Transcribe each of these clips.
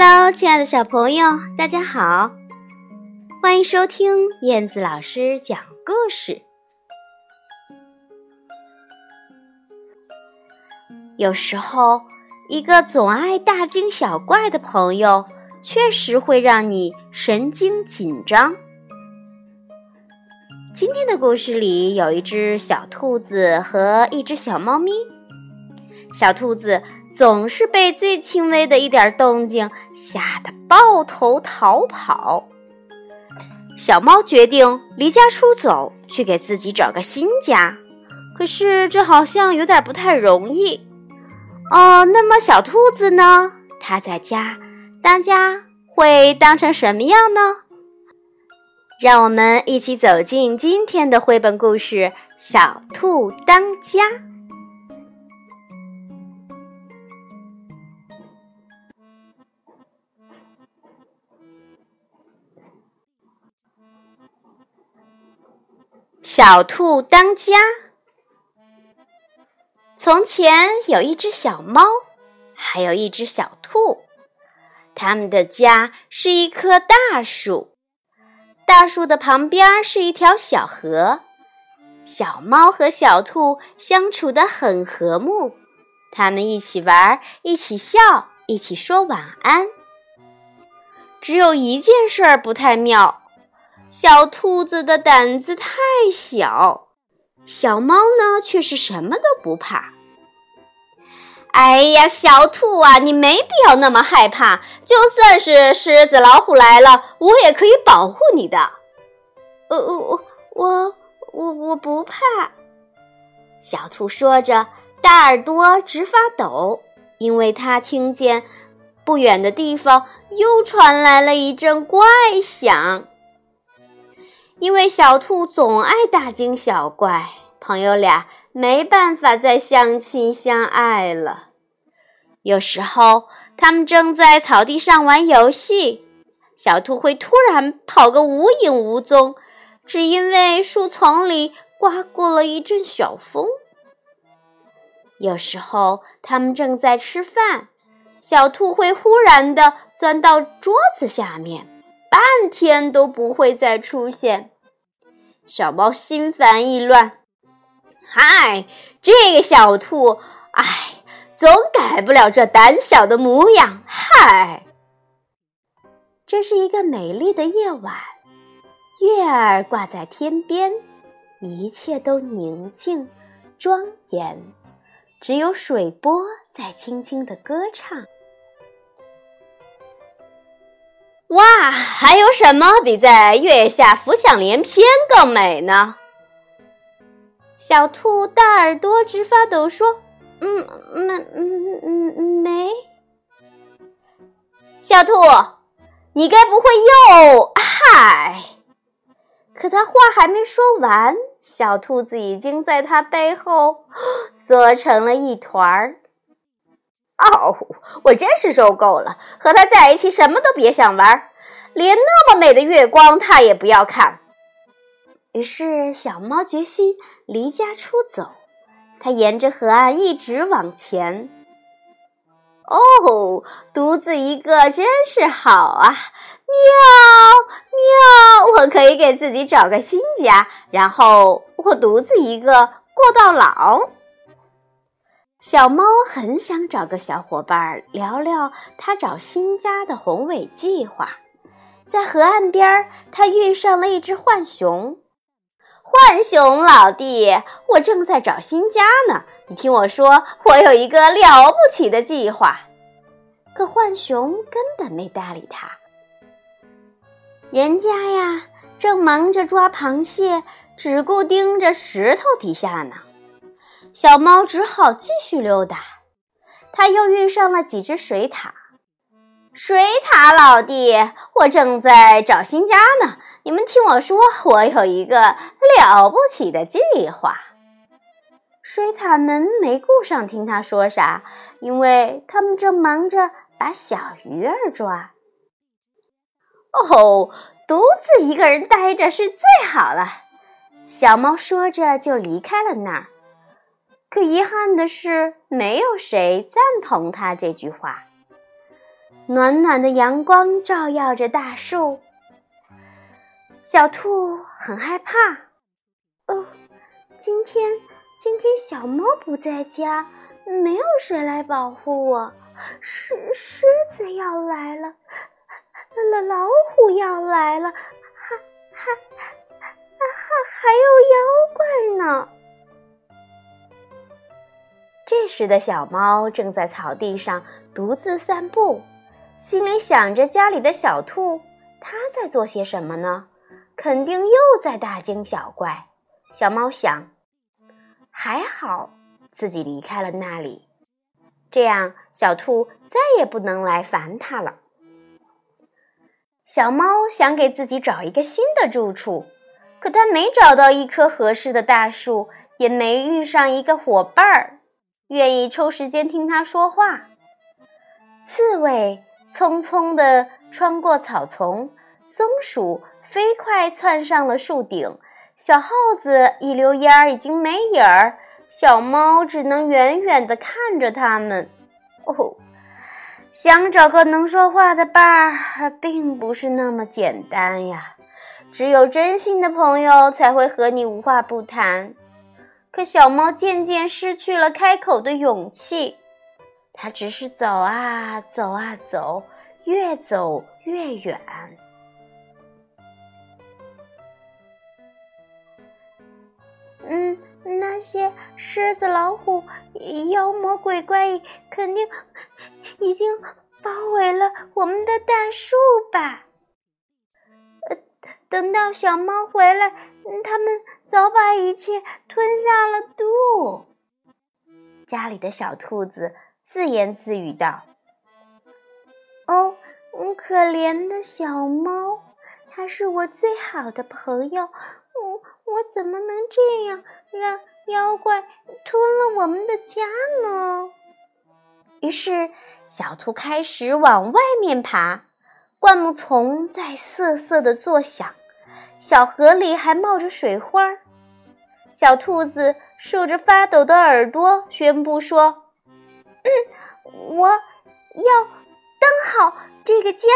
Hello，亲爱的小朋友，大家好，欢迎收听燕子老师讲故事。有时候，一个总爱大惊小怪的朋友，确实会让你神经紧张。今天的故事里有一只小兔子和一只小猫咪。小兔子总是被最轻微的一点动静吓得抱头逃跑。小猫决定离家出走，去给自己找个新家。可是这好像有点不太容易。哦，那么小兔子呢？它在家当家会当成什么样呢？让我们一起走进今天的绘本故事《小兔当家》。小兔当家。从前有一只小猫，还有一只小兔，它们的家是一棵大树，大树的旁边是一条小河。小猫和小兔相处得很和睦，他们一起玩，一起笑，一起说晚安。只有一件事儿不太妙。小兔子的胆子太小，小猫呢却是什么都不怕。哎呀，小兔啊，你没必要那么害怕，就算是狮子、老虎来了，我也可以保护你的。呃，我我我我不怕。小兔说着，大耳朵直发抖，因为它听见不远的地方又传来了一阵怪响。因为小兔总爱大惊小怪，朋友俩没办法再相亲相爱了。有时候，他们正在草地上玩游戏，小兔会突然跑个无影无踪，只因为树丛里刮过了一阵小风。有时候，他们正在吃饭，小兔会忽然的钻到桌子下面。半天都不会再出现，小猫心烦意乱。嗨，这个小兔，哎，总改不了这胆小的模样。嗨，这是一个美丽的夜晚，月儿挂在天边，一切都宁静庄严，只有水波在轻轻的歌唱。哇，还有什么比在月下浮想联翩更美呢？小兔大耳朵直发抖，说：“嗯，没，嗯嗯嗯没。”小兔，你该不会又……嗨！可他话还没说完，小兔子已经在他背后缩成了一团儿。哦，我真是受够了！和他在一起，什么都别想玩，连那么美的月光他也不要看。于是，小猫决心离家出走。它沿着河岸一直往前。哦，独自一个真是好啊！喵喵，我可以给自己找个新家，然后我独自一个过到老。小猫很想找个小伙伴聊聊它找新家的宏伟计划。在河岸边，它遇上了一只浣熊。浣熊老弟，我正在找新家呢。你听我说，我有一个了不起的计划。可浣熊根本没搭理他。人家呀，正忙着抓螃蟹，只顾盯着石头底下呢。小猫只好继续溜达，它又遇上了几只水獭。水獭老弟，我正在找新家呢。你们听我说，我有一个了不起的计划。水獭们没顾上听他说啥，因为他们正忙着把小鱼儿抓。哦，独自一个人待着是最好了。小猫说着就离开了那儿。可遗憾的是，没有谁赞同他这句话。暖暖的阳光照耀着大树。小兔很害怕。哦，今天今天小猫不在家，没有谁来保护我。狮狮子要来了，老老虎要来了，还还还还有妖怪呢。这时的小猫正在草地上独自散步，心里想着家里的小兔，它在做些什么呢？肯定又在大惊小怪。小猫想，还好自己离开了那里，这样小兔再也不能来烦它了。小猫想给自己找一个新的住处，可它没找到一棵合适的大树，也没遇上一个伙伴儿。愿意抽时间听他说话。刺猬匆匆地穿过草丛，松鼠飞快窜上了树顶，小耗子一溜烟儿已经没影儿，小猫只能远远地看着它们。哦，想找个能说话的伴儿，并不是那么简单呀！只有真心的朋友才会和你无话不谈。可小猫渐渐失去了开口的勇气，它只是走啊走啊走，越走越远。嗯，那些狮子、老虎、妖魔鬼怪肯定已经包围了我们的大树吧？等到小猫回来，他们早把一切吞下了肚。家里的小兔子自言自语道：“哦，可怜的小猫，它是我最好的朋友。我我怎么能这样让妖怪吞了我们的家呢？”于是，小兔开始往外面爬。灌木丛在瑟瑟的作响，小河里还冒着水花。小兔子竖着发抖的耳朵，宣布说：“嗯，我要当好这个家。”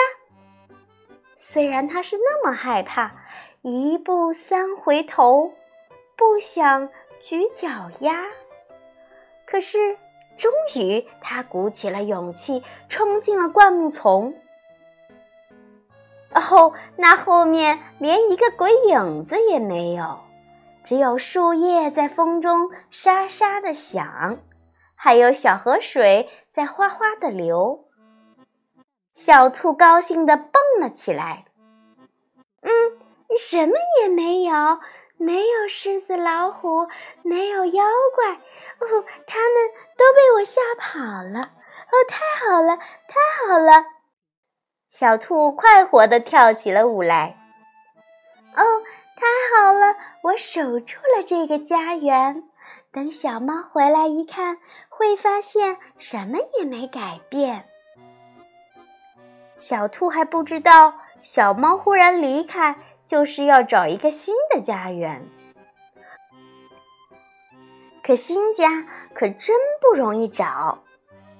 虽然它是那么害怕，一步三回头，不想举脚丫，可是终于，它鼓起了勇气，冲进了灌木丛。哦，那后面连一个鬼影子也没有，只有树叶在风中沙沙的响，还有小河水在哗哗的流。小兔高兴地蹦了起来。嗯，什么也没有，没有狮子、老虎，没有妖怪。哦，他们都被我吓跑了。哦，太好了，太好了！小兔快活地跳起了舞来。哦，太好了！我守住了这个家园。等小猫回来一看，会发现什么也没改变。小兔还不知道，小猫忽然离开，就是要找一个新的家园。可新家可真不容易找。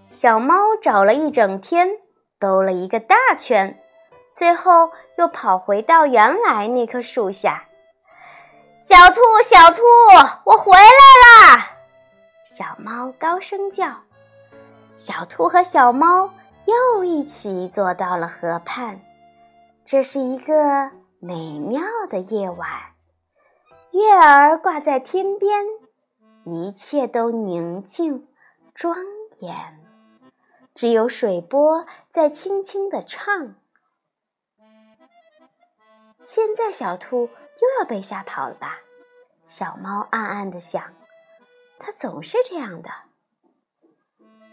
小猫找了一整天。兜了一个大圈，最后又跑回到原来那棵树下。小兔，小兔，我回来啦！小猫高声叫。小兔和小猫又一起坐到了河畔。这是一个美妙的夜晚，月儿挂在天边，一切都宁静庄严。只有水波在轻轻地唱。现在小兔又要被吓跑了吧？小猫暗暗地想。它总是这样的。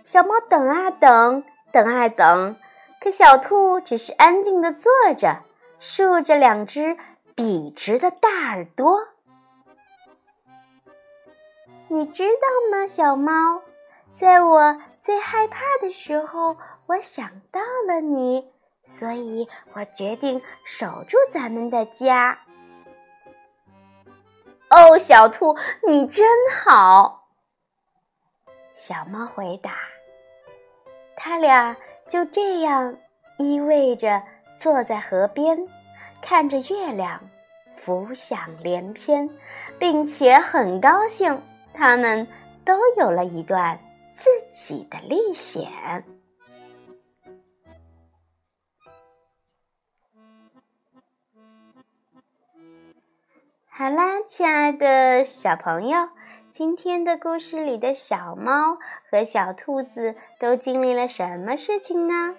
小猫等啊等，等啊等，可小兔只是安静地坐着，竖着两只笔直的大耳朵。你知道吗，小猫？在我最害怕的时候，我想到了你，所以我决定守住咱们的家。哦，小兔，你真好。小猫回答。他俩就这样依偎着坐在河边，看着月亮浮想联翩，并且很高兴，他们都有了一段自己的历险。好啦，亲爱的小朋友，今天的故事里的小猫和小兔子都经历了什么事情呢？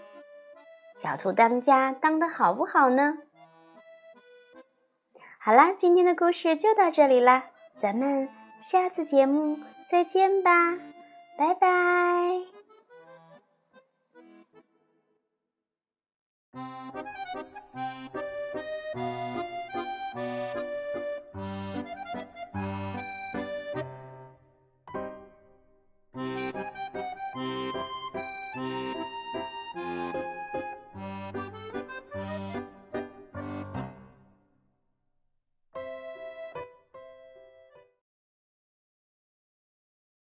小兔当家当的好不好呢？好啦，今天的故事就到这里啦，咱们下次节目再见吧，拜拜。